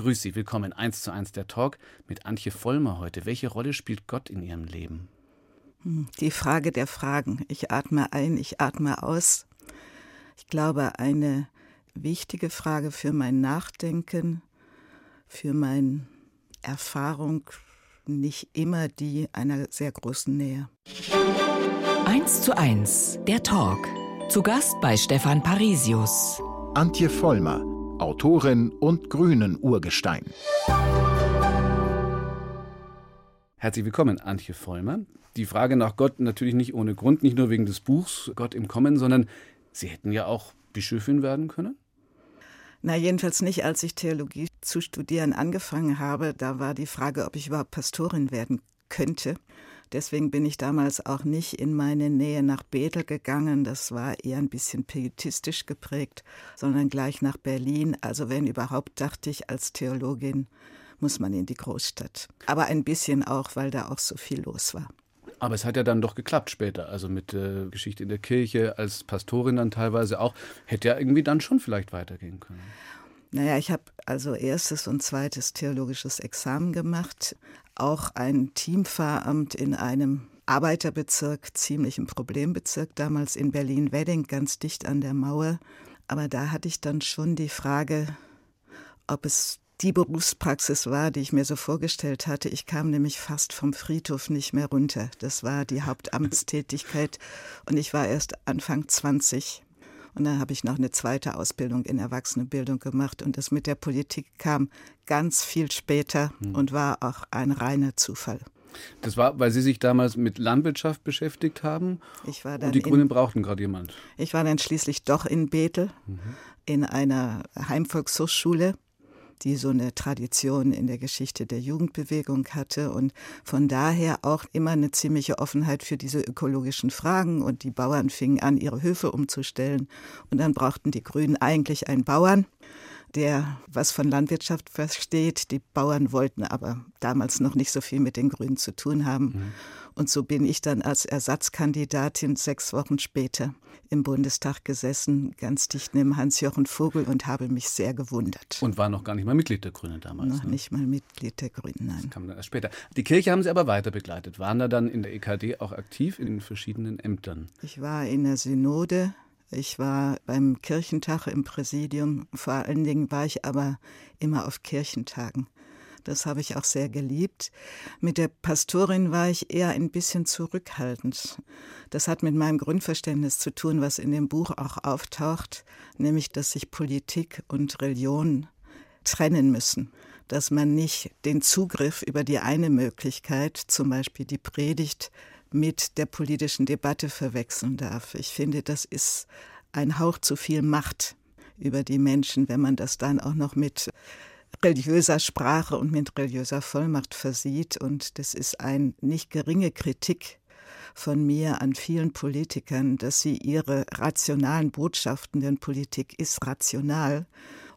Grüß Sie, willkommen. 1 zu 1 der Talk mit Antje Vollmer heute. Welche Rolle spielt Gott in Ihrem Leben? Hm, die Frage der Fragen. Ich atme ein, ich atme aus. Ich glaube, eine wichtige Frage für mein Nachdenken, für meine Erfahrung, nicht immer die einer sehr großen Nähe. 1 zu 1, der Talk. Zu Gast bei Stefan Parisius. Antje Vollmer, Autorin und Grünen Urgestein. Herzlich willkommen, Antje Vollmer. Die Frage nach Gott natürlich nicht ohne Grund, nicht nur wegen des Buchs Gott im Kommen, sondern Sie hätten ja auch Bischöfin werden können? Na, jedenfalls nicht, als ich Theologie zu studieren angefangen habe. Da war die Frage, ob ich überhaupt Pastorin werden könnte. Deswegen bin ich damals auch nicht in meine Nähe nach Bethel gegangen. Das war eher ein bisschen pietistisch geprägt, sondern gleich nach Berlin. Also wenn überhaupt, dachte ich, als Theologin muss man in die Großstadt. Aber ein bisschen auch, weil da auch so viel los war. Aber es hat ja dann doch geklappt später, also mit äh, Geschichte in der Kirche, als Pastorin dann teilweise auch. Hätte ja irgendwie dann schon vielleicht weitergehen können. Naja, ich habe also erstes und zweites theologisches Examen gemacht, auch ein Teamfahramt in einem Arbeiterbezirk, ziemlich ein Problembezirk damals in Berlin-Wedding, ganz dicht an der Mauer. Aber da hatte ich dann schon die Frage, ob es die Berufspraxis war, die ich mir so vorgestellt hatte. Ich kam nämlich fast vom Friedhof nicht mehr runter. Das war die Hauptamtstätigkeit und ich war erst Anfang 20. Und dann habe ich noch eine zweite Ausbildung in Erwachsenenbildung gemacht. Und das mit der Politik kam ganz viel später mhm. und war auch ein reiner Zufall. Das war, weil Sie sich damals mit Landwirtschaft beschäftigt haben. Ich war dann und die Grünen brauchten gerade jemand. Ich war dann schließlich doch in Bethel mhm. in einer Heimvolkshochschule die so eine Tradition in der Geschichte der Jugendbewegung hatte und von daher auch immer eine ziemliche Offenheit für diese ökologischen Fragen. Und die Bauern fingen an, ihre Höfe umzustellen. Und dann brauchten die Grünen eigentlich einen Bauern der was von Landwirtschaft versteht. Die Bauern wollten aber damals noch nicht so viel mit den Grünen zu tun haben. Mhm. Und so bin ich dann als Ersatzkandidatin sechs Wochen später im Bundestag gesessen, ganz dicht neben Hans-Jochen Vogel und habe mich sehr gewundert. Und war noch gar nicht mal Mitglied der Grünen damals? Noch ne? nicht mal Mitglied der Grünen, nein. Das kam dann erst später. Die Kirche haben Sie aber weiter begleitet. Waren da dann in der EKD auch aktiv in den verschiedenen Ämtern? Ich war in der Synode ich war beim Kirchentag im Präsidium, vor allen Dingen war ich aber immer auf Kirchentagen. Das habe ich auch sehr geliebt. Mit der Pastorin war ich eher ein bisschen zurückhaltend. Das hat mit meinem Grundverständnis zu tun, was in dem Buch auch auftaucht, nämlich dass sich Politik und Religion trennen müssen dass man nicht den Zugriff über die eine Möglichkeit, zum Beispiel die Predigt, mit der politischen Debatte verwechseln darf. Ich finde, das ist ein Hauch zu viel Macht über die Menschen, wenn man das dann auch noch mit religiöser Sprache und mit religiöser Vollmacht versieht. Und das ist eine nicht geringe Kritik von mir an vielen Politikern, dass sie ihre rationalen Botschaften, denn Politik ist rational,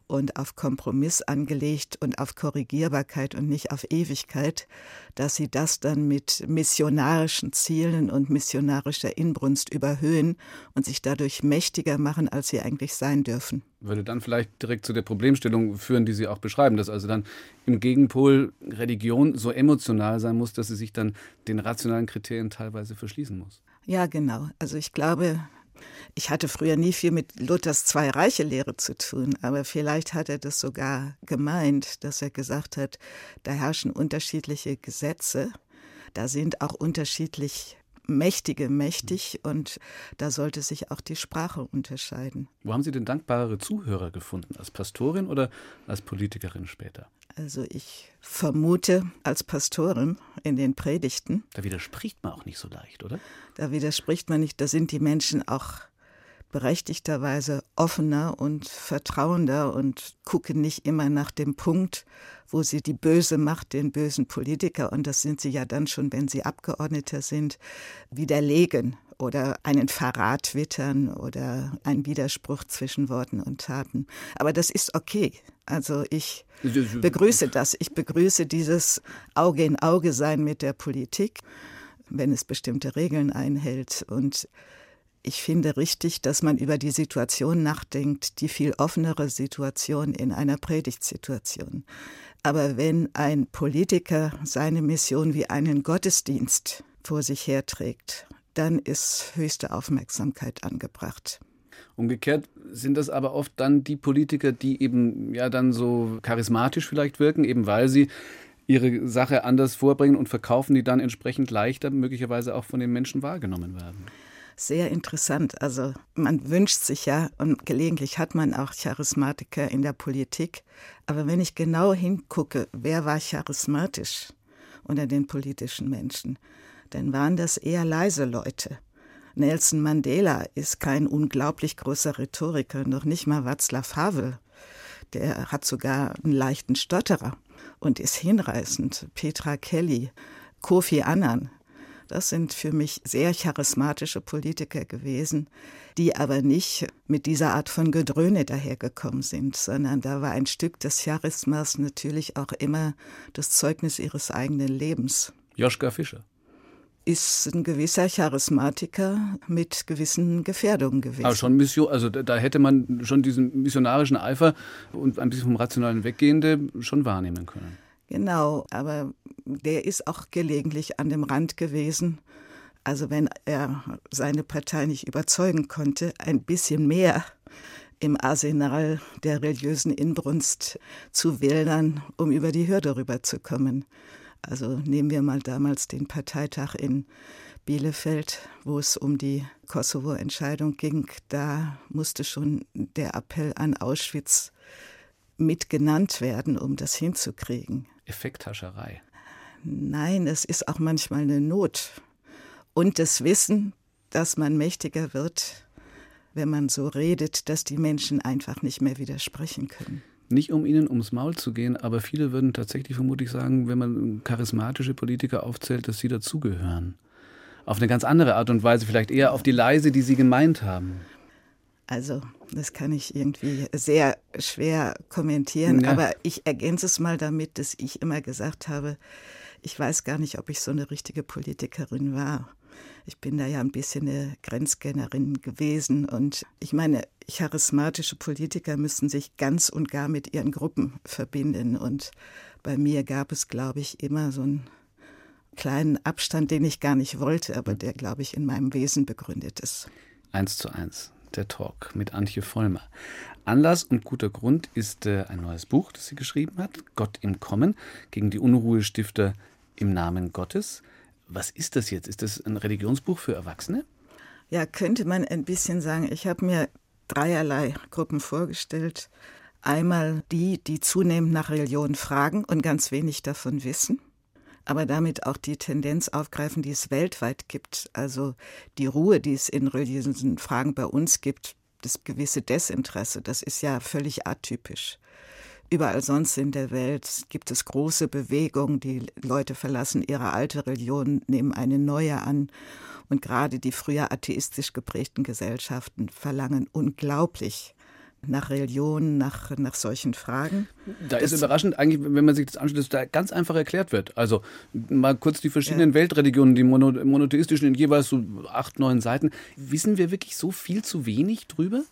und auf Kompromiss angelegt und auf Korrigierbarkeit und nicht auf Ewigkeit, dass sie das dann mit missionarischen Zielen und missionarischer Inbrunst überhöhen und sich dadurch mächtiger machen, als sie eigentlich sein dürfen. Würde dann vielleicht direkt zu der Problemstellung führen, die Sie auch beschreiben, dass also dann im Gegenpol Religion so emotional sein muss, dass sie sich dann den rationalen Kriterien teilweise verschließen muss. Ja, genau. Also ich glaube, ich hatte früher nie viel mit Luthers Zwei-Reiche-Lehre zu tun, aber vielleicht hat er das sogar gemeint, dass er gesagt hat, da herrschen unterschiedliche Gesetze, da sind auch unterschiedlich Mächtige mächtig und da sollte sich auch die Sprache unterscheiden. Wo haben Sie denn dankbarere Zuhörer gefunden? Als Pastorin oder als Politikerin später? Also ich vermute als Pastorin in den Predigten. Da widerspricht man auch nicht so leicht, oder? Da widerspricht man nicht. Da sind die Menschen auch berechtigterweise offener und vertrauender und gucken nicht immer nach dem Punkt, wo sie die böse Macht, den bösen Politiker, und das sind sie ja dann schon, wenn sie Abgeordneter sind, widerlegen oder einen Verrat wittern oder einen Widerspruch zwischen Worten und Taten. Aber das ist okay. Also ich begrüße das. Ich begrüße dieses Auge in Auge sein mit der Politik, wenn es bestimmte Regeln einhält. Und ich finde richtig, dass man über die Situation nachdenkt, die viel offenere Situation in einer Predigtsituation. Aber wenn ein Politiker seine Mission wie einen Gottesdienst vor sich herträgt, dann ist höchste Aufmerksamkeit angebracht. Umgekehrt sind das aber oft dann die Politiker, die eben ja dann so charismatisch vielleicht wirken, eben weil sie ihre Sache anders vorbringen und verkaufen, die dann entsprechend leichter möglicherweise auch von den Menschen wahrgenommen werden sehr interessant. Also man wünscht sich ja, und gelegentlich hat man auch Charismatiker in der Politik, aber wenn ich genau hingucke, wer war charismatisch unter den politischen Menschen, dann waren das eher leise Leute. Nelson Mandela ist kein unglaublich großer Rhetoriker, noch nicht mal Václav Havel. Der hat sogar einen leichten Stotterer und ist hinreißend. Petra Kelly, Kofi Annan, das sind für mich sehr charismatische Politiker gewesen, die aber nicht mit dieser Art von Gedröhne dahergekommen sind, sondern da war ein Stück des Charismas natürlich auch immer das Zeugnis ihres eigenen Lebens. Joschka Fischer ist ein gewisser Charismatiker mit gewissen Gefährdungen gewesen. Aber schon Mission, also da hätte man schon diesen missionarischen Eifer und ein bisschen vom Rationalen weggehende schon wahrnehmen können. Genau, aber der ist auch gelegentlich an dem Rand gewesen. Also wenn er seine Partei nicht überzeugen konnte, ein bisschen mehr im Arsenal der religiösen Inbrunst zu wählen, um über die Hürde rüberzukommen. Also nehmen wir mal damals den Parteitag in Bielefeld, wo es um die Kosovo-Entscheidung ging. Da musste schon der Appell an Auschwitz mitgenannt werden, um das hinzukriegen. Effekthascherei. Nein, es ist auch manchmal eine Not. Und das Wissen, dass man mächtiger wird, wenn man so redet, dass die Menschen einfach nicht mehr widersprechen können. Nicht um ihnen ums Maul zu gehen, aber viele würden tatsächlich vermutlich sagen, wenn man charismatische Politiker aufzählt, dass sie dazugehören. Auf eine ganz andere Art und Weise, vielleicht eher auf die leise, die sie gemeint haben. Also, das kann ich irgendwie sehr schwer kommentieren, ja. aber ich ergänze es mal damit, dass ich immer gesagt habe, ich weiß gar nicht, ob ich so eine richtige Politikerin war. Ich bin da ja ein bisschen eine Grenzgängerin gewesen und ich meine, charismatische Politiker müssen sich ganz und gar mit ihren Gruppen verbinden und bei mir gab es, glaube ich, immer so einen kleinen Abstand, den ich gar nicht wollte, aber der, glaube ich, in meinem Wesen begründet ist. Eins zu eins der Talk mit Antje Vollmer. Anlass und guter Grund ist äh, ein neues Buch, das sie geschrieben hat, Gott im Kommen, gegen die Unruhestifter im Namen Gottes. Was ist das jetzt? Ist das ein Religionsbuch für Erwachsene? Ja, könnte man ein bisschen sagen. Ich habe mir dreierlei Gruppen vorgestellt. Einmal die, die zunehmend nach Religion fragen und ganz wenig davon wissen aber damit auch die Tendenz aufgreifen, die es weltweit gibt. Also die Ruhe, die es in religiösen Fragen bei uns gibt, das gewisse Desinteresse, das ist ja völlig atypisch. Überall sonst in der Welt gibt es große Bewegungen, die Leute verlassen ihre alte Religion, nehmen eine neue an. Und gerade die früher atheistisch geprägten Gesellschaften verlangen unglaublich nach Religion, nach, nach solchen Fragen. Da das ist überraschend eigentlich, wenn man sich das anschaut, dass da ganz einfach erklärt wird. Also mal kurz die verschiedenen ja. Weltreligionen, die mono, monotheistischen in jeweils so acht, neun Seiten. Wissen wir wirklich so viel zu wenig drüber?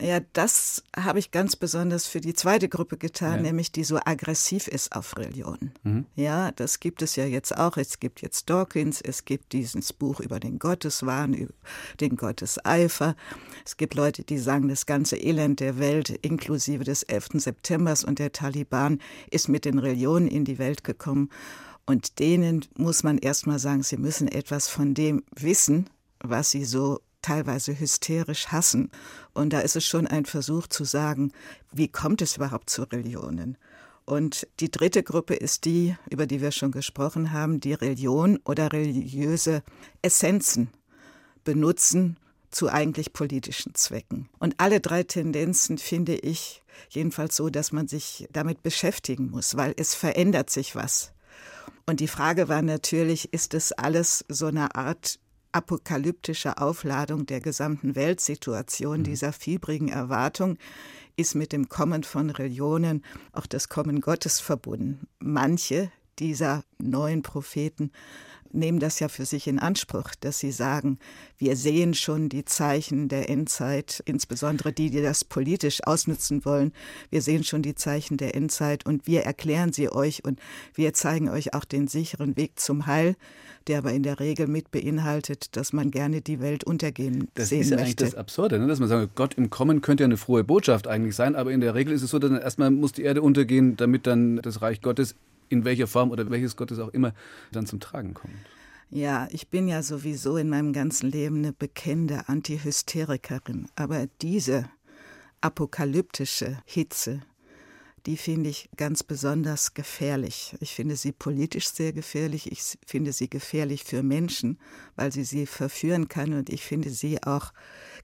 Ja, das habe ich ganz besonders für die zweite Gruppe getan, ja. nämlich die so aggressiv ist auf Religion. Mhm. Ja, das gibt es ja jetzt auch. Es gibt jetzt Dawkins, es gibt dieses Buch über den Gotteswahn, über den Gotteseifer. Es gibt Leute, die sagen, das ganze Elend der Welt, inklusive des 11. Septembers und der Taliban, ist mit den Religionen in die Welt gekommen. Und denen muss man erst mal sagen, sie müssen etwas von dem wissen, was sie so teilweise hysterisch hassen. Und da ist es schon ein Versuch zu sagen, wie kommt es überhaupt zu Religionen? Und die dritte Gruppe ist die, über die wir schon gesprochen haben, die Religion oder religiöse Essenzen benutzen zu eigentlich politischen Zwecken. Und alle drei Tendenzen finde ich jedenfalls so, dass man sich damit beschäftigen muss, weil es verändert sich was. Und die Frage war natürlich, ist das alles so eine Art apokalyptische Aufladung der gesamten Weltsituation, mhm. dieser fiebrigen Erwartung, ist mit dem Kommen von Religionen auch das Kommen Gottes verbunden. Manche, dieser neuen Propheten nehmen das ja für sich in Anspruch, dass sie sagen, wir sehen schon die Zeichen der Endzeit, insbesondere die, die das politisch ausnutzen wollen. Wir sehen schon die Zeichen der Endzeit und wir erklären sie euch und wir zeigen euch auch den sicheren Weg zum Heil, der aber in der Regel mit beinhaltet, dass man gerne die Welt untergehen das sehen möchte. Das ist ja eigentlich das Absurde, ne? dass man sagt, Gott im Kommen könnte ja eine frohe Botschaft eigentlich sein, aber in der Regel ist es so, dass erstmal muss die Erde untergehen, damit dann das Reich Gottes in welcher Form oder welches Gottes auch immer dann zum Tragen kommt. Ja, ich bin ja sowieso in meinem ganzen Leben eine bekennende Antihysterikerin. Aber diese apokalyptische Hitze, die finde ich ganz besonders gefährlich. Ich finde sie politisch sehr gefährlich. Ich finde sie gefährlich für Menschen, weil sie sie verführen kann. Und ich finde sie auch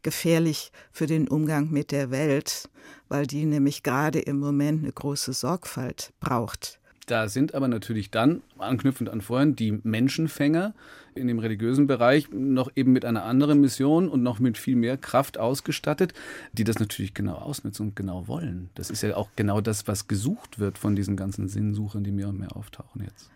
gefährlich für den Umgang mit der Welt, weil die nämlich gerade im Moment eine große Sorgfalt braucht. Da sind aber natürlich dann, anknüpfend an vorhin, die Menschenfänger in dem religiösen Bereich noch eben mit einer anderen Mission und noch mit viel mehr Kraft ausgestattet, die das natürlich genau ausnutzen und genau wollen. Das ist ja auch genau das, was gesucht wird von diesen ganzen Sinnsuchern, die mehr und mehr auftauchen jetzt.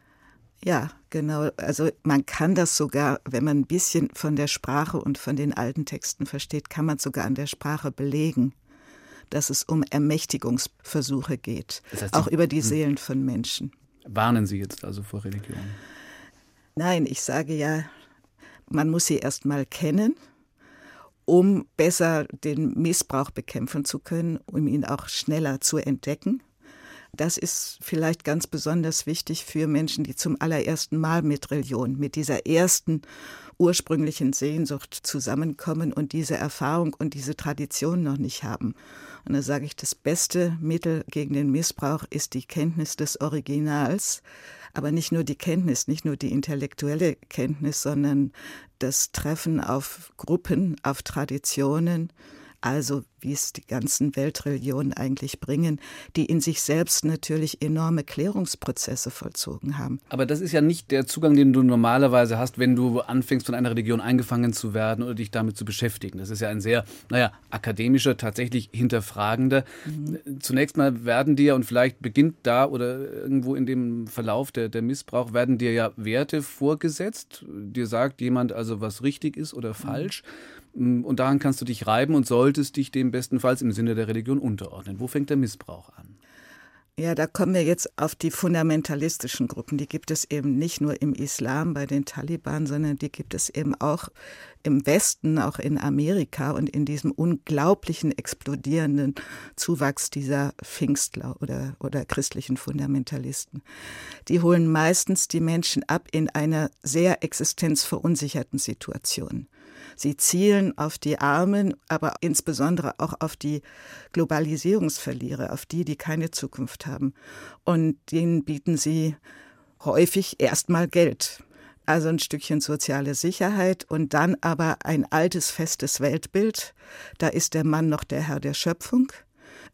Ja, genau. Also man kann das sogar, wenn man ein bisschen von der Sprache und von den alten Texten versteht, kann man sogar an der Sprache belegen dass es um Ermächtigungsversuche geht, das heißt, auch über die hm. Seelen von Menschen. Warnen Sie jetzt also vor Religion? Nein, ich sage ja, man muss sie erst mal kennen, um besser den Missbrauch bekämpfen zu können, um ihn auch schneller zu entdecken. Das ist vielleicht ganz besonders wichtig für Menschen, die zum allerersten Mal mit Religion, mit dieser ersten ursprünglichen Sehnsucht zusammenkommen und diese Erfahrung und diese Tradition noch nicht haben. Und da sage ich, das beste Mittel gegen den Missbrauch ist die Kenntnis des Originals, aber nicht nur die Kenntnis, nicht nur die intellektuelle Kenntnis, sondern das Treffen auf Gruppen, auf Traditionen, also wie es die ganzen Weltreligionen eigentlich bringen, die in sich selbst natürlich enorme Klärungsprozesse vollzogen haben. Aber das ist ja nicht der Zugang, den du normalerweise hast, wenn du anfängst, von einer Religion eingefangen zu werden oder dich damit zu beschäftigen. Das ist ja ein sehr, naja, akademischer, tatsächlich hinterfragender. Mhm. Zunächst mal werden dir, und vielleicht beginnt da oder irgendwo in dem Verlauf der, der Missbrauch, werden dir ja Werte vorgesetzt. Dir sagt jemand also, was richtig ist oder falsch. Mhm. Mm, und daran kannst du dich reiben und solltest dich dem bestenfalls im Sinne der Religion unterordnen. Wo fängt der Missbrauch an? Ja, da kommen wir jetzt auf die fundamentalistischen Gruppen. Die gibt es eben nicht nur im Islam bei den Taliban, sondern die gibt es eben auch im Westen, auch in Amerika und in diesem unglaublichen explodierenden Zuwachs dieser Pfingstler oder, oder christlichen Fundamentalisten. Die holen meistens die Menschen ab in einer sehr existenzverunsicherten Situation. Sie zielen auf die Armen, aber insbesondere auch auf die Globalisierungsverlierer, auf die, die keine Zukunft haben. Und denen bieten sie häufig erstmal Geld. Also ein Stückchen soziale Sicherheit und dann aber ein altes, festes Weltbild. Da ist der Mann noch der Herr der Schöpfung.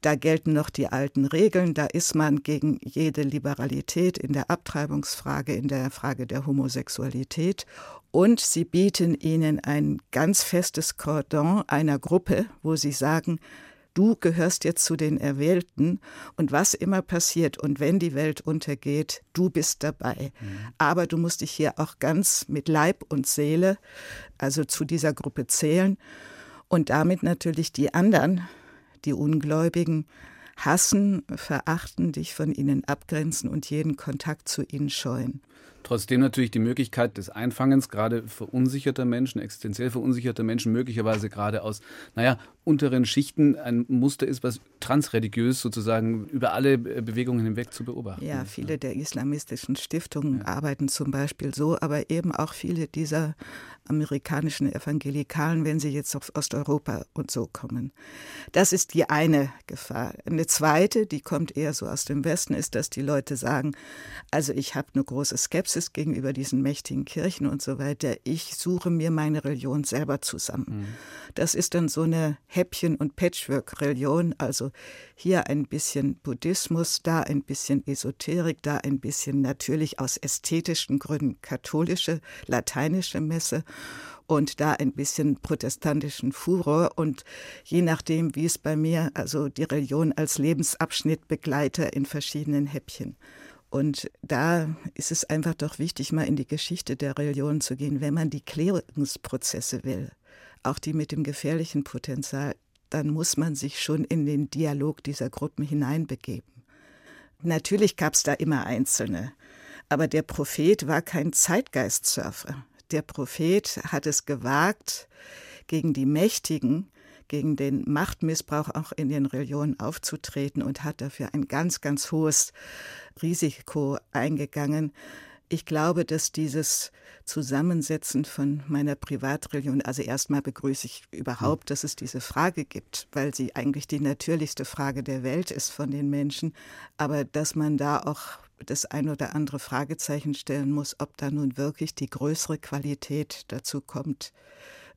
Da gelten noch die alten Regeln, da ist man gegen jede Liberalität in der Abtreibungsfrage, in der Frage der Homosexualität. Und sie bieten ihnen ein ganz festes Cordon einer Gruppe, wo sie sagen, du gehörst jetzt zu den Erwählten und was immer passiert und wenn die Welt untergeht, du bist dabei. Mhm. Aber du musst dich hier auch ganz mit Leib und Seele, also zu dieser Gruppe zählen und damit natürlich die anderen die Ungläubigen hassen, verachten, dich von ihnen abgrenzen und jeden Kontakt zu ihnen scheuen. Trotzdem natürlich die Möglichkeit des Einfangens gerade verunsicherter Menschen, existenziell verunsicherter Menschen, möglicherweise gerade aus, naja, unteren Schichten ein Muster ist, was transreligiös sozusagen über alle Bewegungen hinweg zu beobachten Ja, viele der islamistischen Stiftungen ja. arbeiten zum Beispiel so, aber eben auch viele dieser amerikanischen Evangelikalen, wenn sie jetzt aus Osteuropa und so kommen. Das ist die eine Gefahr. Eine zweite, die kommt eher so aus dem Westen, ist, dass die Leute sagen, also ich habe eine große Skepsis gegenüber diesen mächtigen Kirchen und so weiter. Ich suche mir meine Religion selber zusammen. Mhm. Das ist dann so eine Häppchen- und Patchwork-Religion. Also hier ein bisschen Buddhismus, da ein bisschen Esoterik, da ein bisschen natürlich aus ästhetischen Gründen katholische, lateinische Messe und da ein bisschen protestantischen Furor und je nachdem, wie es bei mir, also die Religion als Lebensabschnitt begleite in verschiedenen Häppchen. Und da ist es einfach doch wichtig, mal in die Geschichte der Religion zu gehen, wenn man die Klärungsprozesse will, auch die mit dem gefährlichen Potenzial, dann muss man sich schon in den Dialog dieser Gruppen hineinbegeben. Natürlich gab es da immer Einzelne, aber der Prophet war kein Zeitgeistsurfer. Der Prophet hat es gewagt, gegen die Mächtigen, gegen den Machtmissbrauch auch in den Religionen aufzutreten und hat dafür ein ganz, ganz hohes Risiko eingegangen. Ich glaube, dass dieses Zusammensetzen von meiner Privatreligion, also erstmal begrüße ich überhaupt, dass es diese Frage gibt, weil sie eigentlich die natürlichste Frage der Welt ist von den Menschen, aber dass man da auch das ein oder andere Fragezeichen stellen muss, ob da nun wirklich die größere Qualität dazu kommt,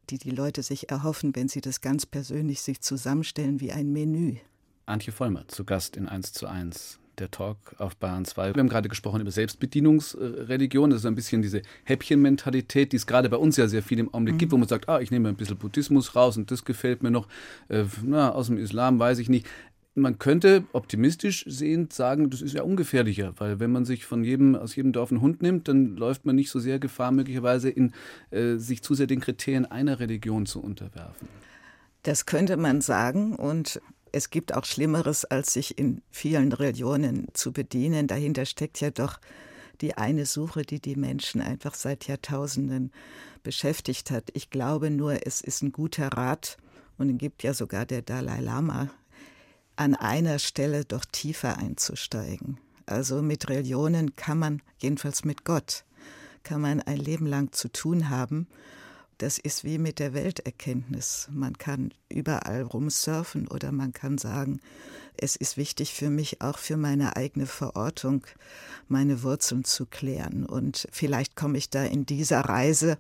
die die Leute sich erhoffen, wenn sie das ganz persönlich sich zusammenstellen wie ein Menü. Antje Vollmer zu Gast in 1 zu 1 der Talk auf Bayern 2. Wir haben gerade gesprochen über Selbstbedienungsreligion. Das ist ein bisschen diese Häppchenmentalität, die es gerade bei uns ja sehr viel im Augenblick mhm. gibt, wo man sagt, ah, ich nehme ein bisschen Buddhismus raus und das gefällt mir noch. Äh, na, aus dem Islam weiß ich nicht. Man könnte optimistisch sehend sagen, das ist ja ungefährlicher, weil wenn man sich von jedem, aus jedem Dorf einen Hund nimmt, dann läuft man nicht so sehr Gefahr, möglicherweise in äh, sich zu sehr den Kriterien einer Religion zu unterwerfen. Das könnte man sagen und es gibt auch Schlimmeres, als sich in vielen Religionen zu bedienen. Dahinter steckt ja doch die eine Suche, die die Menschen einfach seit Jahrtausenden beschäftigt hat. Ich glaube nur, es ist ein guter Rat, und es gibt ja sogar der Dalai Lama, an einer Stelle doch tiefer einzusteigen. Also mit Religionen kann man, jedenfalls mit Gott, kann man ein Leben lang zu tun haben das ist wie mit der Welterkenntnis. Man kann überall rumsurfen oder man kann sagen, es ist wichtig für mich auch für meine eigene Verortung, meine Wurzeln zu klären. Und vielleicht komme ich da in dieser Reise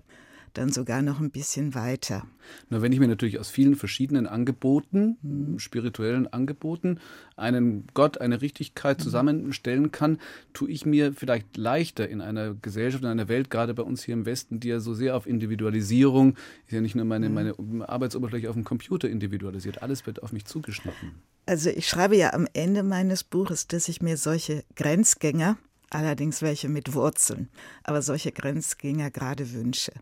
dann sogar noch ein bisschen weiter. Na, wenn ich mir natürlich aus vielen verschiedenen Angeboten, mhm. spirituellen Angeboten, einen Gott, eine Richtigkeit mhm. zusammenstellen kann, tue ich mir vielleicht leichter in einer Gesellschaft, in einer Welt, gerade bei uns hier im Westen, die ja so sehr auf Individualisierung, ist ja nicht nur meine, mhm. meine Arbeitsoberfläche auf dem Computer individualisiert, alles wird auf mich zugeschnitten. Also ich schreibe ja am Ende meines Buches, dass ich mir solche Grenzgänger, allerdings welche mit Wurzeln, aber solche Grenzgänger gerade wünsche,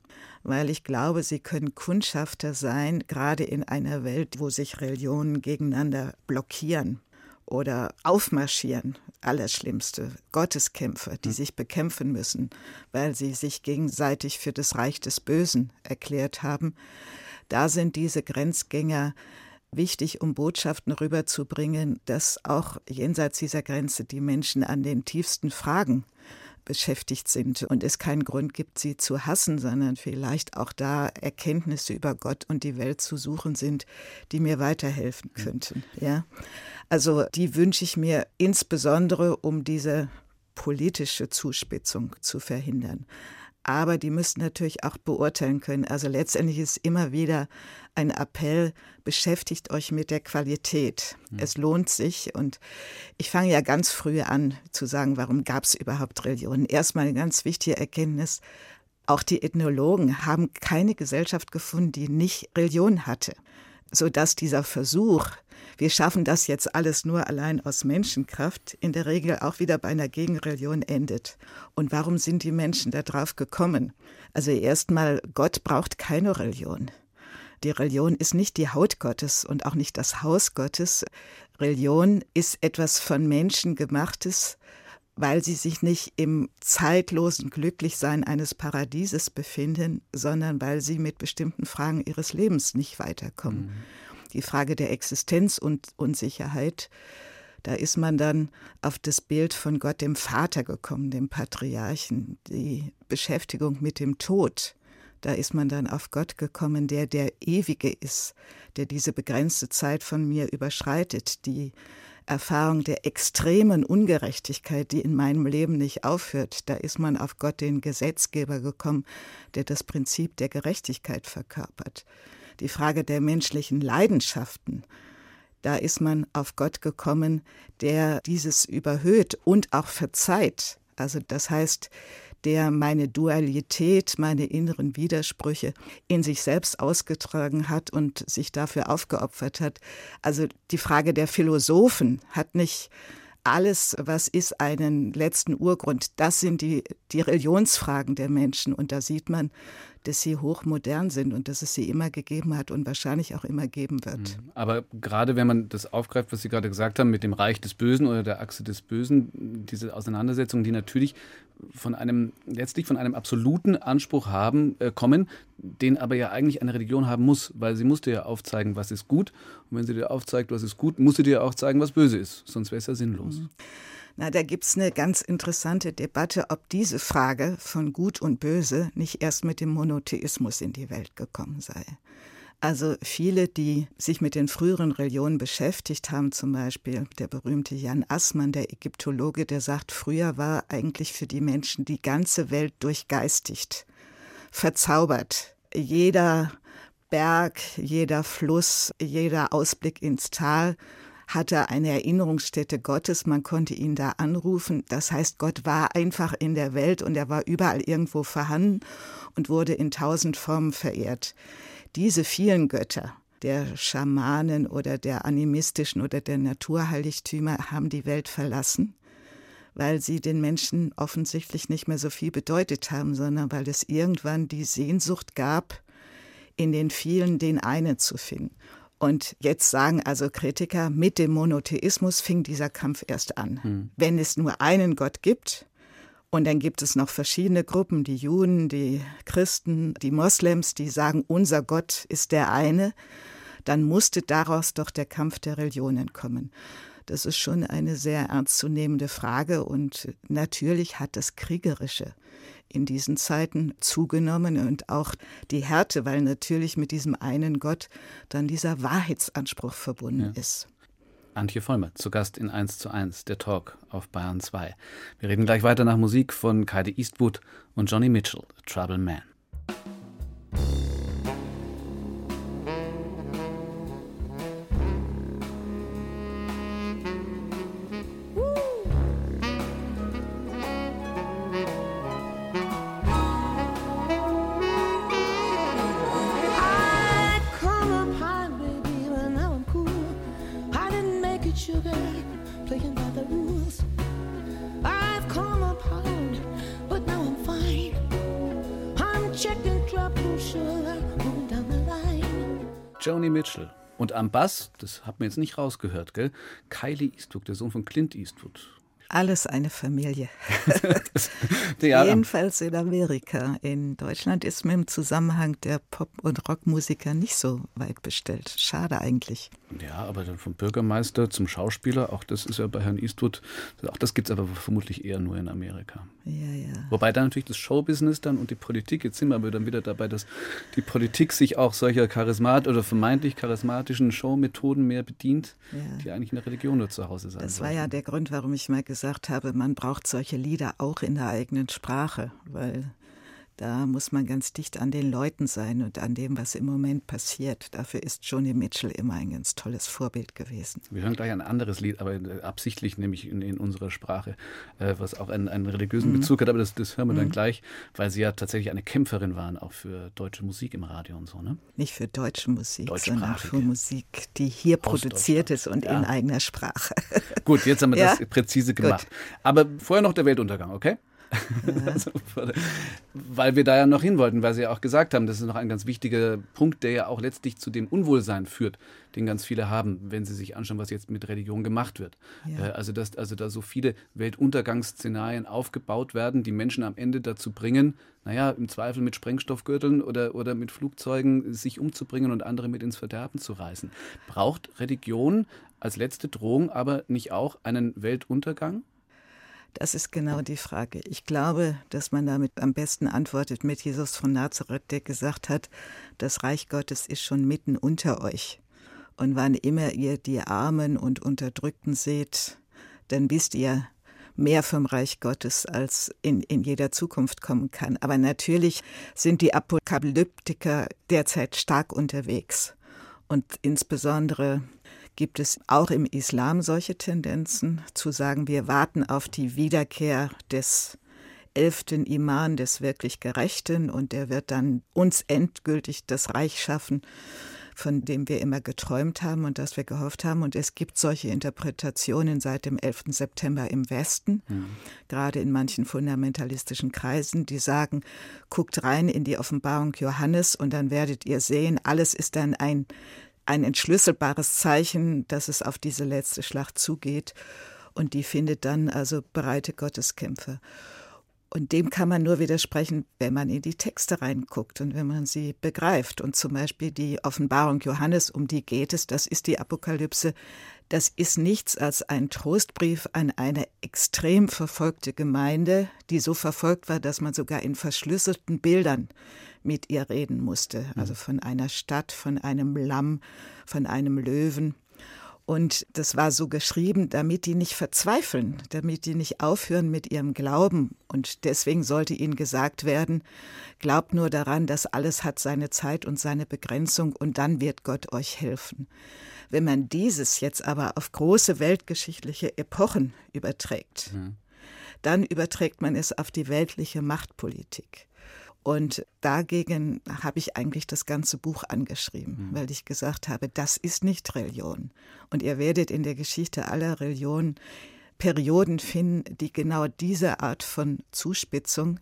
weil ich glaube, sie können Kundschafter sein, gerade in einer Welt, wo sich Religionen gegeneinander blockieren oder aufmarschieren, Allerschlimmste, Gotteskämpfer, die mhm. sich bekämpfen müssen, weil sie sich gegenseitig für das Reich des Bösen erklärt haben. Da sind diese Grenzgänger wichtig, um Botschaften rüberzubringen, dass auch jenseits dieser Grenze die Menschen an den tiefsten Fragen beschäftigt sind und es keinen Grund gibt, sie zu hassen, sondern vielleicht auch da Erkenntnisse über Gott und die Welt zu suchen sind, die mir weiterhelfen könnten. Ja, also die wünsche ich mir insbesondere, um diese politische Zuspitzung zu verhindern aber die müssen natürlich auch beurteilen können. Also letztendlich ist immer wieder ein Appell, beschäftigt euch mit der Qualität. Mhm. Es lohnt sich. Und ich fange ja ganz früh an zu sagen, warum gab es überhaupt Religionen? Erstmal eine ganz wichtige Erkenntnis. Auch die Ethnologen haben keine Gesellschaft gefunden, die nicht Religion hatte. Sodass dieser Versuch, wir schaffen das jetzt alles nur allein aus Menschenkraft, in der Regel auch wieder bei einer Gegenreligion endet. Und warum sind die Menschen darauf gekommen? Also erstmal, Gott braucht keine Religion. Die Religion ist nicht die Haut Gottes und auch nicht das Haus Gottes. Religion ist etwas von Menschen gemachtes, weil sie sich nicht im zeitlosen Glücklichsein eines Paradieses befinden, sondern weil sie mit bestimmten Fragen ihres Lebens nicht weiterkommen. Mhm die Frage der Existenz und Unsicherheit, da ist man dann auf das Bild von Gott dem Vater gekommen, dem Patriarchen, die Beschäftigung mit dem Tod. Da ist man dann auf Gott gekommen, der der Ewige ist, der diese begrenzte Zeit von mir überschreitet, die Erfahrung der extremen Ungerechtigkeit, die in meinem Leben nicht aufhört. Da ist man auf Gott, den Gesetzgeber, gekommen, der das Prinzip der Gerechtigkeit verkörpert die Frage der menschlichen Leidenschaften. Da ist man auf Gott gekommen, der dieses überhöht und auch verzeiht. Also das heißt, der meine Dualität, meine inneren Widersprüche in sich selbst ausgetragen hat und sich dafür aufgeopfert hat. Also die Frage der Philosophen hat nicht alles, was ist einen letzten Urgrund, das sind die, die Religionsfragen der Menschen. Und da sieht man, dass sie hochmodern sind und dass es sie immer gegeben hat und wahrscheinlich auch immer geben wird. Mhm. Aber gerade wenn man das aufgreift, was Sie gerade gesagt haben, mit dem Reich des Bösen oder der Achse des Bösen, diese Auseinandersetzungen, die natürlich von einem, letztlich von einem absoluten Anspruch haben, äh, kommen, den aber ja eigentlich eine Religion haben muss, weil sie muss dir ja aufzeigen, was ist gut. Und wenn sie dir aufzeigt, was ist gut, muss sie dir auch zeigen, was böse ist. Sonst wäre es ja sinnlos. Mhm. Na, da gibt es eine ganz interessante Debatte, ob diese Frage von Gut und Böse nicht erst mit dem Monotheismus in die Welt gekommen sei. Also viele, die sich mit den früheren Religionen beschäftigt haben, zum Beispiel der berühmte Jan Assmann, der Ägyptologe, der sagt, früher war eigentlich für die Menschen die ganze Welt durchgeistigt, verzaubert. Jeder Berg, jeder Fluss, jeder Ausblick ins Tal hatte eine Erinnerungsstätte Gottes, man konnte ihn da anrufen. Das heißt, Gott war einfach in der Welt und er war überall irgendwo vorhanden und wurde in tausend Formen verehrt. Diese vielen Götter, der Schamanen oder der animistischen oder der Naturheiligtümer haben die Welt verlassen, weil sie den Menschen offensichtlich nicht mehr so viel bedeutet haben, sondern weil es irgendwann die Sehnsucht gab, in den vielen den einen zu finden. Und jetzt sagen also Kritiker, mit dem Monotheismus fing dieser Kampf erst an. Hm. Wenn es nur einen Gott gibt, und dann gibt es noch verschiedene Gruppen, die Juden, die Christen, die Moslems, die sagen, unser Gott ist der eine, dann musste daraus doch der Kampf der Religionen kommen. Das ist schon eine sehr ernstzunehmende Frage und natürlich hat das Kriegerische in diesen Zeiten zugenommen und auch die Härte, weil natürlich mit diesem einen Gott dann dieser Wahrheitsanspruch verbunden ja. ist. Antje Vollmer, zu Gast in 1 zu 1, der Talk auf Bayern 2. Wir reden gleich weiter nach Musik von Kaide Eastwood und Johnny Mitchell, Trouble Man. Bass, das hat man jetzt nicht rausgehört, gell? Kylie Eastwood, der Sohn von Clint Eastwood. Alles eine Familie. ja. Jedenfalls in Amerika. In Deutschland ist mit dem Zusammenhang der Pop- und Rockmusiker nicht so weit bestellt. Schade eigentlich. Ja, aber dann vom Bürgermeister zum Schauspieler, auch das ist ja bei Herrn Eastwood, auch das gibt es aber vermutlich eher nur in Amerika. Ja, ja. Wobei dann natürlich das Showbusiness dann und die Politik, jetzt sind wir aber dann wieder dabei, dass die Politik sich auch solcher charismat oder vermeintlich charismatischen Showmethoden mehr bedient, ja. die eigentlich in der Religion nur zu Hause sein Das war ja der Grund, warum ich mal gesagt gesagt habe, man braucht solche Lieder auch in der eigenen Sprache, weil da muss man ganz dicht an den Leuten sein und an dem, was im Moment passiert. Dafür ist Joni Mitchell immer ein ganz tolles Vorbild gewesen. Wir hören gleich ein anderes Lied, aber äh, absichtlich nämlich in, in unserer Sprache, äh, was auch einen, einen religiösen mhm. Bezug hat. Aber das, das hören wir mhm. dann gleich, weil Sie ja tatsächlich eine Kämpferin waren, auch für deutsche Musik im Radio und so, ne? Nicht für deutsche Musik, sondern für Musik, die hier produziert ist und ja. in eigener Sprache. Gut, jetzt haben wir ja? das präzise gemacht. Gut. Aber vorher noch der Weltuntergang, okay? Also, weil wir da ja noch hin wollten, weil Sie ja auch gesagt haben, das ist noch ein ganz wichtiger Punkt, der ja auch letztlich zu dem Unwohlsein führt, den ganz viele haben, wenn sie sich anschauen, was jetzt mit Religion gemacht wird. Ja. Äh, also, dass also da so viele Weltuntergangsszenarien aufgebaut werden, die Menschen am Ende dazu bringen, naja, im Zweifel mit Sprengstoffgürteln oder, oder mit Flugzeugen sich umzubringen und andere mit ins Verderben zu reißen. Braucht Religion als letzte Drohung aber nicht auch einen Weltuntergang? Das ist genau die Frage. Ich glaube, dass man damit am besten antwortet mit Jesus von Nazareth, der gesagt hat, das Reich Gottes ist schon mitten unter euch. Und wann immer ihr die Armen und Unterdrückten seht, dann wisst ihr mehr vom Reich Gottes, als in, in jeder Zukunft kommen kann. Aber natürlich sind die Apokalyptiker derzeit stark unterwegs. Und insbesondere gibt es auch im Islam solche Tendenzen, zu sagen, wir warten auf die Wiederkehr des elften Iman, des wirklich Gerechten, und der wird dann uns endgültig das Reich schaffen. von dem wir immer geträumt haben und das wir gehofft haben. Und es gibt solche Interpretationen seit dem 11. September im Westen, mhm. gerade in manchen fundamentalistischen Kreisen, die sagen, guckt rein in die Offenbarung Johannes und dann werdet ihr sehen, alles ist dann ein, ein entschlüsselbares Zeichen, dass es auf diese letzte Schlacht zugeht. Und die findet dann also bereite Gotteskämpfe. Und dem kann man nur widersprechen, wenn man in die Texte reinguckt und wenn man sie begreift. Und zum Beispiel die Offenbarung Johannes, um die geht es, das ist die Apokalypse, das ist nichts als ein Trostbrief an eine extrem verfolgte Gemeinde, die so verfolgt war, dass man sogar in verschlüsselten Bildern mit ihr reden musste. Also von einer Stadt, von einem Lamm, von einem Löwen. Und das war so geschrieben, damit die nicht verzweifeln, damit die nicht aufhören mit ihrem Glauben. Und deswegen sollte ihnen gesagt werden, glaubt nur daran, dass alles hat seine Zeit und seine Begrenzung und dann wird Gott euch helfen. Wenn man dieses jetzt aber auf große weltgeschichtliche Epochen überträgt, mhm. dann überträgt man es auf die weltliche Machtpolitik. Und dagegen habe ich eigentlich das ganze Buch angeschrieben, mhm. weil ich gesagt habe, das ist nicht Religion. Und ihr werdet in der Geschichte aller Religionen Perioden finden, die genau diese Art von Zuspitzung,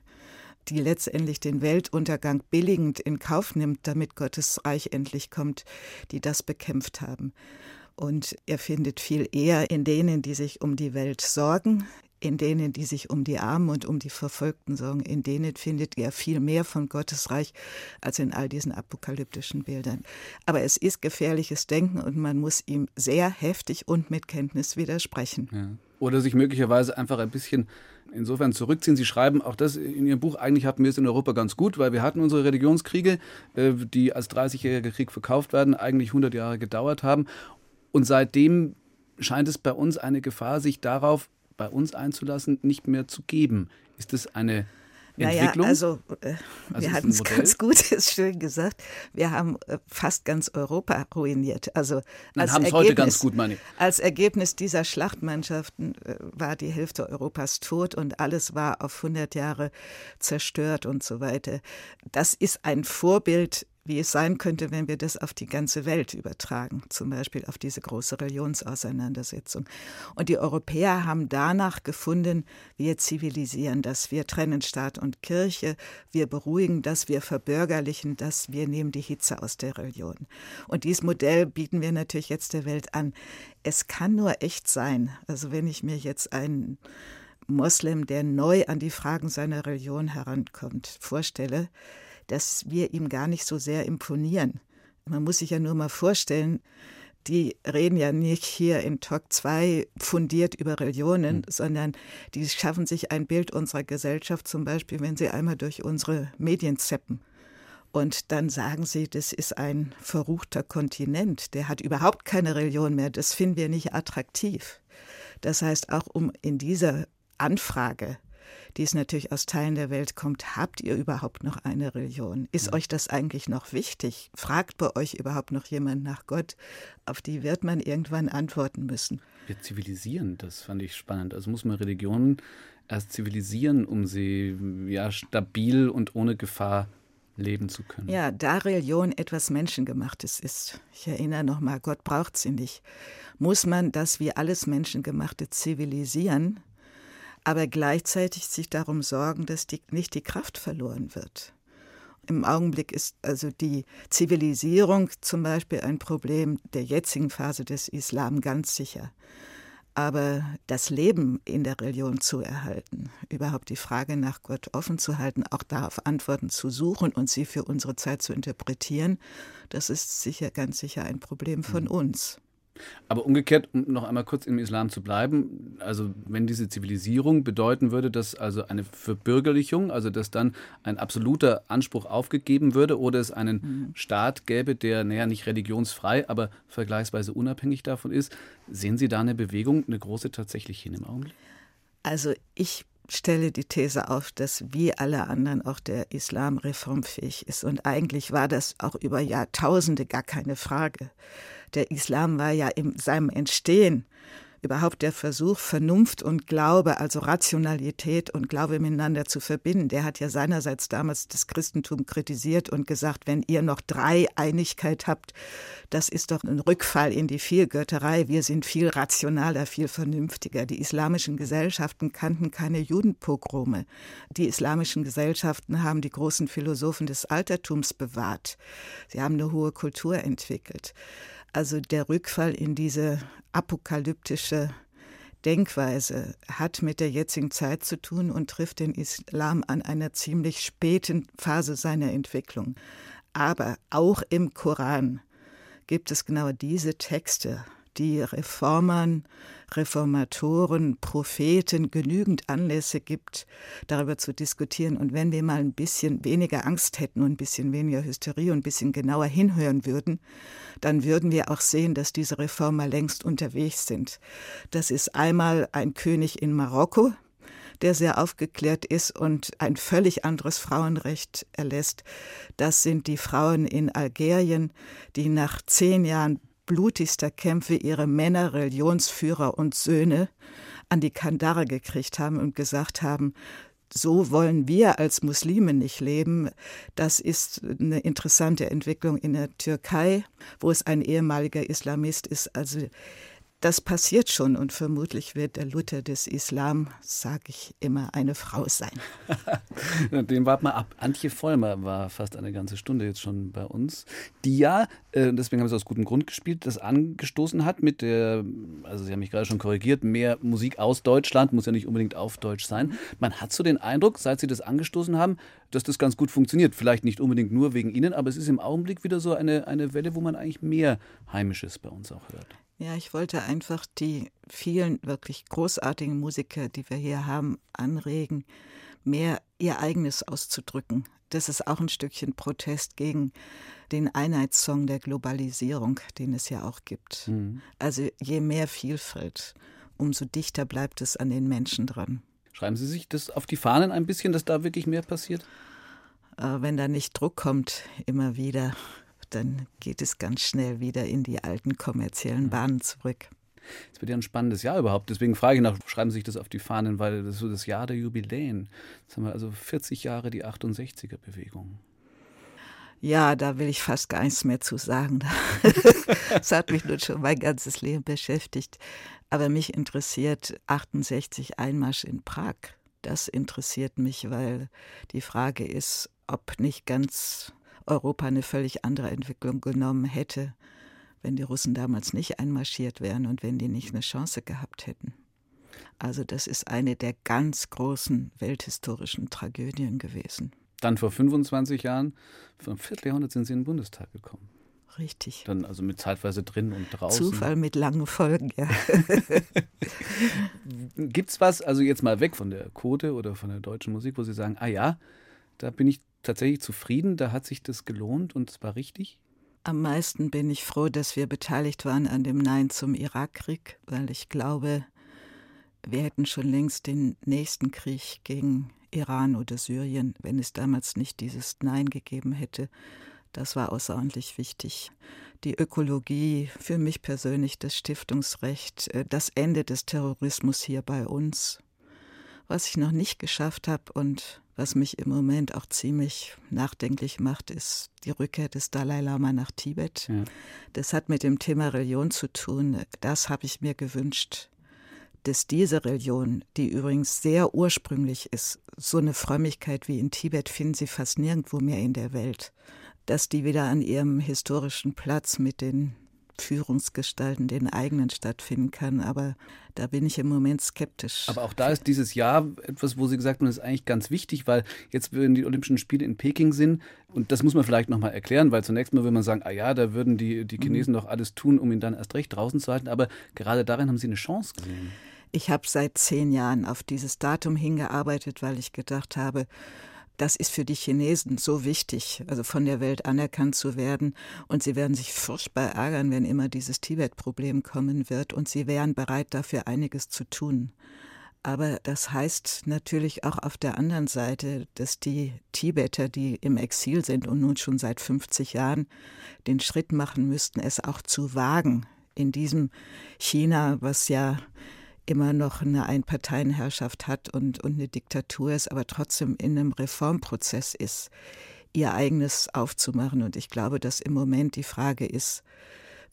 die letztendlich den Weltuntergang billigend in Kauf nimmt, damit Gottes Reich endlich kommt, die das bekämpft haben. Und er findet viel eher in denen, die sich um die Welt sorgen, in denen, die sich um die Armen und um die Verfolgten sorgen, in denen findet ihr viel mehr von Gottes Reich als in all diesen apokalyptischen Bildern. Aber es ist gefährliches Denken und man muss ihm sehr heftig und mit Kenntnis widersprechen. Ja. Oder sich möglicherweise einfach ein bisschen insofern zurückziehen. Sie schreiben auch das in Ihrem Buch, eigentlich hatten wir es in Europa ganz gut, weil wir hatten unsere Religionskriege, äh, die als 30-jähriger Krieg verkauft werden, eigentlich 100 Jahre gedauert haben. Und seitdem scheint es bei uns eine Gefahr, sich darauf bei uns einzulassen, nicht mehr zu geben. Ist das eine Entwicklung? Naja, also, äh, also wir hatten es ganz gut, ist schön gesagt. Wir haben äh, fast ganz Europa ruiniert. Also als haben es heute ganz gut, meine ich. Als Ergebnis dieser Schlachtmannschaften äh, war die Hälfte Europas tot und alles war auf 100 Jahre zerstört und so weiter. Das ist ein Vorbild wie es sein könnte, wenn wir das auf die ganze Welt übertragen, zum Beispiel auf diese große Religionsauseinandersetzung. Und die Europäer haben danach gefunden, wir zivilisieren das, wir trennen Staat und Kirche, wir beruhigen das, wir verbürgerlichen das, wir nehmen die Hitze aus der Religion. Und dieses Modell bieten wir natürlich jetzt der Welt an. Es kann nur echt sein. Also wenn ich mir jetzt einen Moslem, der neu an die Fragen seiner Religion herankommt, vorstelle, dass wir ihm gar nicht so sehr imponieren. Man muss sich ja nur mal vorstellen, die reden ja nicht hier in Talk 2 fundiert über Religionen, mhm. sondern die schaffen sich ein Bild unserer Gesellschaft, zum Beispiel, wenn sie einmal durch unsere Medien zeppen. Und dann sagen sie, das ist ein verruchter Kontinent, der hat überhaupt keine Religion mehr, das finden wir nicht attraktiv. Das heißt, auch um in dieser Anfrage die es natürlich aus Teilen der Welt kommt, habt ihr überhaupt noch eine Religion? Ist ja. euch das eigentlich noch wichtig? Fragt bei euch überhaupt noch jemand nach Gott? Auf die wird man irgendwann antworten müssen. Wir zivilisieren, das fand ich spannend. Also muss man Religionen erst zivilisieren, um sie ja stabil und ohne Gefahr leben zu können. Ja, da Religion etwas Menschengemachtes ist, ich erinnere nochmal, Gott braucht sie nicht, muss man das wie alles Menschengemachte zivilisieren, aber gleichzeitig sich darum sorgen, dass die, nicht die Kraft verloren wird. Im Augenblick ist also die Zivilisierung zum Beispiel ein Problem der jetzigen Phase des Islam ganz sicher. Aber das Leben in der Religion zu erhalten, überhaupt die Frage nach Gott offen zu halten, auch darauf Antworten zu suchen und sie für unsere Zeit zu interpretieren, das ist sicher ganz sicher ein Problem von mhm. uns. Aber umgekehrt, um noch einmal kurz im Islam zu bleiben, also wenn diese Zivilisierung bedeuten würde, dass also eine Verbürgerlichung, also dass dann ein absoluter Anspruch aufgegeben würde oder es einen mhm. Staat gäbe, der naja nicht religionsfrei, aber vergleichsweise unabhängig davon ist, sehen Sie da eine Bewegung, eine große tatsächlich hin im Augenblick? Also ich stelle die These auf, dass wie alle anderen auch der Islam reformfähig ist. Und eigentlich war das auch über Jahrtausende gar keine Frage. Der Islam war ja in seinem Entstehen überhaupt der Versuch, Vernunft und Glaube, also Rationalität und Glaube miteinander zu verbinden, der hat ja seinerseits damals das Christentum kritisiert und gesagt, wenn ihr noch drei Einigkeit habt, das ist doch ein Rückfall in die Vielgötterei. Wir sind viel rationaler, viel vernünftiger. Die islamischen Gesellschaften kannten keine Judenpogrome. Die islamischen Gesellschaften haben die großen Philosophen des Altertums bewahrt. Sie haben eine hohe Kultur entwickelt. Also der Rückfall in diese apokalyptische Denkweise hat mit der jetzigen Zeit zu tun und trifft den Islam an einer ziemlich späten Phase seiner Entwicklung. Aber auch im Koran gibt es genau diese Texte, die Reformern, Reformatoren, Propheten genügend Anlässe gibt, darüber zu diskutieren. Und wenn wir mal ein bisschen weniger Angst hätten und ein bisschen weniger Hysterie und ein bisschen genauer hinhören würden, dann würden wir auch sehen, dass diese Reformer längst unterwegs sind. Das ist einmal ein König in Marokko, der sehr aufgeklärt ist und ein völlig anderes Frauenrecht erlässt. Das sind die Frauen in Algerien, die nach zehn Jahren blutigster Kämpfe ihre Männer, Religionsführer und Söhne an die Kandare gekriegt haben und gesagt haben, so wollen wir als Muslime nicht leben. Das ist eine interessante Entwicklung in der Türkei, wo es ein ehemaliger Islamist ist. Also das passiert schon und vermutlich wird der Luther des Islam, sage ich immer, eine Frau sein. Den warten wir ab. Antje Vollmer war fast eine ganze Stunde jetzt schon bei uns, die ja, äh, deswegen haben sie aus gutem Grund gespielt, das angestoßen hat mit der, also Sie haben mich gerade schon korrigiert, mehr Musik aus Deutschland, muss ja nicht unbedingt auf Deutsch sein. Man hat so den Eindruck, seit Sie das angestoßen haben, dass das ganz gut funktioniert. Vielleicht nicht unbedingt nur wegen Ihnen, aber es ist im Augenblick wieder so eine, eine Welle, wo man eigentlich mehr Heimisches bei uns auch hört. Ja, ich wollte einfach die vielen wirklich großartigen Musiker, die wir hier haben, anregen, mehr ihr eigenes auszudrücken. Das ist auch ein Stückchen Protest gegen den Einheitssong der Globalisierung, den es ja auch gibt. Mhm. Also je mehr Vielfalt, umso dichter bleibt es an den Menschen dran. Schreiben Sie sich das auf die Fahnen ein bisschen, dass da wirklich mehr passiert? Äh, wenn da nicht Druck kommt, immer wieder, dann geht es ganz schnell wieder in die alten kommerziellen Bahnen zurück. Es wird ja ein spannendes Jahr überhaupt. Deswegen frage ich nach, schreiben Sie sich das auf die Fahnen, weil das ist so das Jahr der Jubiläen. Jetzt haben wir also 40 Jahre die 68er-Bewegung. Ja, da will ich fast gar nichts mehr zu sagen. Das hat mich nun schon mein ganzes Leben beschäftigt. Aber mich interessiert 68 Einmarsch in Prag. Das interessiert mich, weil die Frage ist, ob nicht ganz Europa eine völlig andere Entwicklung genommen hätte, wenn die Russen damals nicht einmarschiert wären und wenn die nicht eine Chance gehabt hätten. Also das ist eine der ganz großen welthistorischen Tragödien gewesen. Dann vor 25 Jahren, vor einem Vierteljahrhundert sind Sie in den Bundestag gekommen. Richtig. Dann also mit zeitweise drin und draußen. Zufall mit langen Folgen, ja. Gibt es was, also jetzt mal weg von der Quote oder von der deutschen Musik, wo Sie sagen, ah ja, da bin ich tatsächlich zufrieden, da hat sich das gelohnt und es war richtig? Am meisten bin ich froh, dass wir beteiligt waren an dem Nein zum Irakkrieg, weil ich glaube, wir hätten schon längst den nächsten Krieg gegen Iran oder Syrien, wenn es damals nicht dieses Nein gegeben hätte. Das war außerordentlich wichtig. Die Ökologie, für mich persönlich das Stiftungsrecht, äh, das Ende des Terrorismus hier bei uns. Was ich noch nicht geschafft habe und was mich im Moment auch ziemlich nachdenklich macht, ist die Rückkehr des Dalai Lama nach Tibet. Ja. Das hat mit dem Thema Religion zu tun. Das habe ich mir gewünscht, dass diese Religion, die übrigens sehr ursprünglich ist, so eine Frömmigkeit wie in Tibet finden Sie fast nirgendwo mehr in der Welt, dass die wieder an ihrem historischen Platz mit den Führungsgestalten den eigenen stattfinden kann. Aber da bin ich im Moment skeptisch. Aber auch da ist dieses Jahr etwas, wo Sie gesagt haben, das ist eigentlich ganz wichtig, weil jetzt, wenn die Olympischen Spiele in Peking sind, und das muss man vielleicht nochmal erklären, weil zunächst mal will man sagen, ah ja, da würden die, die mhm. Chinesen mhm. doch alles tun, um ihn dann erst recht draußen zu halten. Aber gerade darin haben Sie eine Chance gesehen. Ich habe seit zehn Jahren auf dieses Datum hingearbeitet, weil ich gedacht habe, das ist für die Chinesen so wichtig, also von der Welt anerkannt zu werden. Und sie werden sich furchtbar ärgern, wenn immer dieses Tibet-Problem kommen wird. Und sie wären bereit, dafür einiges zu tun. Aber das heißt natürlich auch auf der anderen Seite, dass die Tibeter, die im Exil sind und nun schon seit 50 Jahren, den Schritt machen müssten, es auch zu wagen, in diesem China, was ja immer noch eine Einparteienherrschaft hat und, und eine Diktatur ist, aber trotzdem in einem Reformprozess ist, ihr eigenes aufzumachen. Und ich glaube, dass im Moment die Frage ist,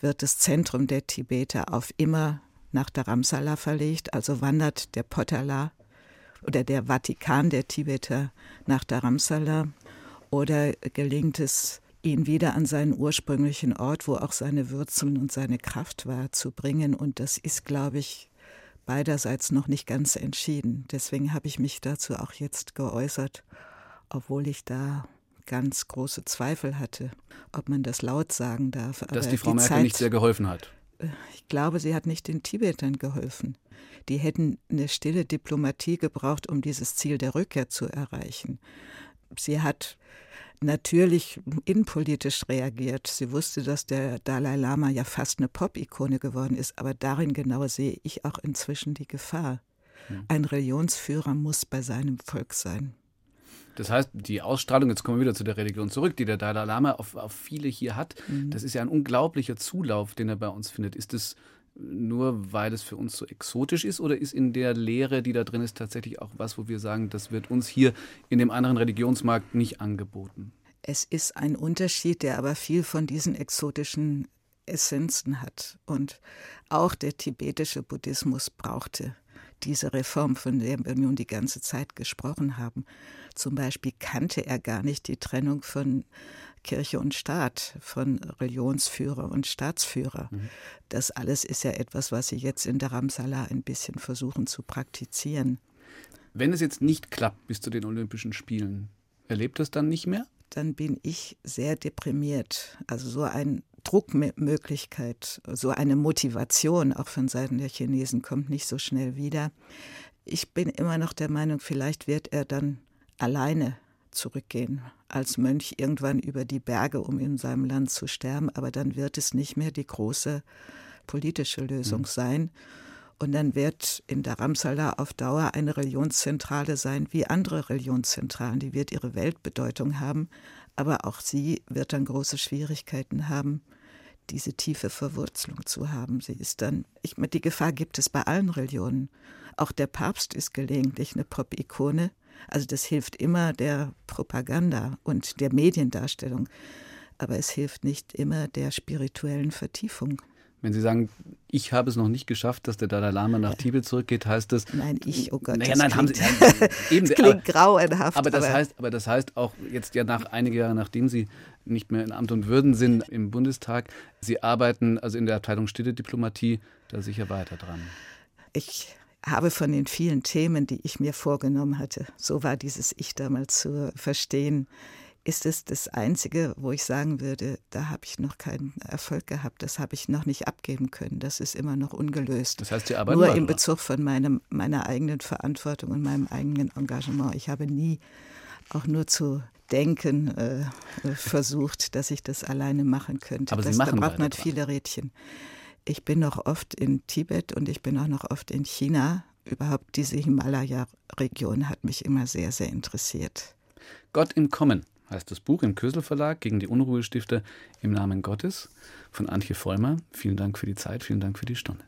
wird das Zentrum der Tibeter auf immer nach Dharamsala verlegt, also wandert der Potala oder der Vatikan der Tibeter nach Dharamsala oder gelingt es, ihn wieder an seinen ursprünglichen Ort, wo auch seine Wurzeln und seine Kraft war, zu bringen. Und das ist, glaube ich, beiderseits noch nicht ganz entschieden. Deswegen habe ich mich dazu auch jetzt geäußert, obwohl ich da ganz große Zweifel hatte, ob man das laut sagen darf. Dass Aber die Frau die Merkel Zeit, nicht sehr geholfen hat. Äh, ich glaube, sie hat nicht den Tibetern geholfen. Die hätten eine stille Diplomatie gebraucht, um dieses Ziel der Rückkehr zu erreichen. Sie hat natürlich innenpolitisch reagiert. Sie wusste, dass der Dalai Lama ja fast eine Pop-Ikone geworden ist, aber darin genau sehe ich auch inzwischen die Gefahr. Hm. Ein Religionsführer muss bei seinem Volk sein. Das heißt, die Ausstrahlung, jetzt kommen wir wieder zu der Religion zurück, die der Dalai Lama auf, auf viele hier hat, mhm. das ist ja ein unglaublicher Zulauf, den er bei uns findet. Ist es nur, weil es für uns so exotisch ist oder ist in der Lehre, die da drin ist, tatsächlich auch was, wo wir sagen, das wird uns hier in dem anderen Religionsmarkt nicht angeboten? Es ist ein Unterschied, der aber viel von diesen exotischen Essenzen hat. Und auch der tibetische Buddhismus brauchte diese Reform, von der wir nun die ganze Zeit gesprochen haben. Zum Beispiel kannte er gar nicht die Trennung von Kirche und Staat, von Religionsführer und Staatsführer. Mhm. Das alles ist ja etwas, was Sie jetzt in der Ramsala ein bisschen versuchen zu praktizieren. Wenn es jetzt nicht klappt bis zu den Olympischen Spielen, erlebt es dann nicht mehr? Dann bin ich sehr deprimiert. Also so eine Druckmöglichkeit, so eine Motivation auch von Seiten der Chinesen kommt nicht so schnell wieder. Ich bin immer noch der Meinung, vielleicht wird er dann alleine zurückgehen als Mönch irgendwann über die Berge, um in seinem Land zu sterben, aber dann wird es nicht mehr die große politische Lösung mhm. sein. Und dann wird in der Ramsala auf Dauer eine Religionszentrale sein, wie andere Religionszentralen. Die wird ihre Weltbedeutung haben, aber auch sie wird dann große Schwierigkeiten haben, diese tiefe Verwurzelung zu haben. Sie ist dann, ich, die Gefahr gibt es bei allen Religionen. Auch der Papst ist gelegentlich eine Pop-Ikone. Also das hilft immer der Propaganda und der Mediendarstellung, aber es hilft nicht immer der spirituellen Vertiefung. Wenn Sie sagen, ich habe es noch nicht geschafft, dass der Dalai Lama nach Tibet zurückgeht, heißt das. Nein, ich, oh Gott. Naja, nein, haben Sie. Eben, das klingt aber, grauenhaft. Aber das, aber heißt, aber das heißt auch jetzt ja nach einige Jahre, nachdem Sie nicht mehr in Amt und Würden sind im Bundestag, Sie arbeiten also in der Abteilung Stille Diplomatie da sicher weiter dran. Ich habe von den vielen Themen, die ich mir vorgenommen hatte, so war dieses Ich damals zu verstehen, ist es das Einzige, wo ich sagen würde, da habe ich noch keinen Erfolg gehabt, das habe ich noch nicht abgeben können, das ist immer noch ungelöst. Das heißt, Sie arbeiten Nur in Bezug von meinem, meiner eigenen Verantwortung und meinem eigenen Engagement. Ich habe nie auch nur zu denken äh, versucht, dass ich das alleine machen könnte. Aber das, Sie machen da braucht man viele Rädchen. Ich bin noch oft in Tibet und ich bin auch noch oft in China. Überhaupt diese Himalaya-Region hat mich immer sehr, sehr interessiert. Gott im Kommen heißt das Buch im Kösel Verlag gegen die Unruhestifter im Namen Gottes von Antje Vollmer. Vielen Dank für die Zeit, vielen Dank für die Stunde.